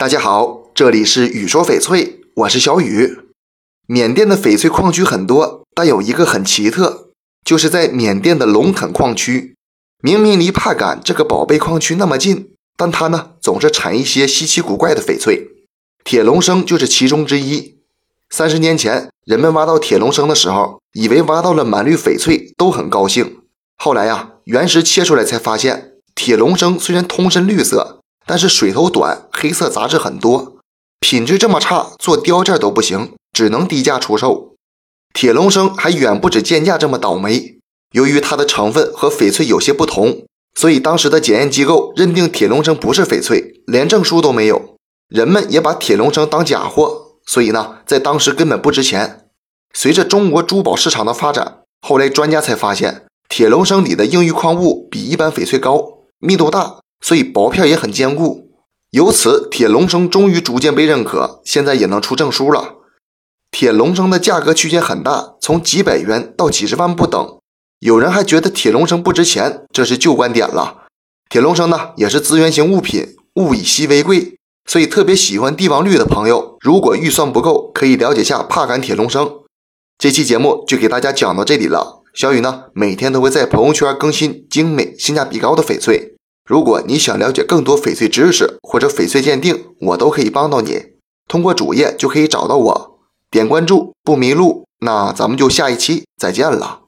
大家好，这里是雨说翡翠，我是小雨。缅甸的翡翠矿区很多，但有一个很奇特，就是在缅甸的龙垦矿区，明明离帕敢这个宝贝矿区那么近，但它呢总是产一些稀奇古怪的翡翠，铁龙生就是其中之一。三十年前，人们挖到铁龙生的时候，以为挖到了满绿翡翠，都很高兴。后来呀，原石切出来才发现，铁龙生虽然通身绿色。但是水头短，黑色杂质很多，品质这么差，做雕件都不行，只能低价出售。铁龙生还远不止贱价这么倒霉，由于它的成分和翡翠有些不同，所以当时的检验机构认定铁龙生不是翡翠，连证书都没有。人们也把铁龙生当假货，所以呢，在当时根本不值钱。随着中国珠宝市场的发展，后来专家才发现，铁龙生里的硬玉矿物比一般翡翠高，密度大。所以薄片也很坚固，由此铁龙生终于逐渐被认可，现在也能出证书了。铁龙生的价格区间很大，从几百元到几十万不等。有人还觉得铁龙生不值钱，这是旧观点了。铁龙生呢，也是资源型物品，物以稀为贵，所以特别喜欢帝王绿的朋友，如果预算不够，可以了解下帕敢铁龙生。这期节目就给大家讲到这里了。小雨呢，每天都会在朋友圈更新精美、性价比高的翡翠。如果你想了解更多翡翠知识或者翡翠鉴定，我都可以帮到你。通过主页就可以找到我，点关注不迷路。那咱们就下一期再见了。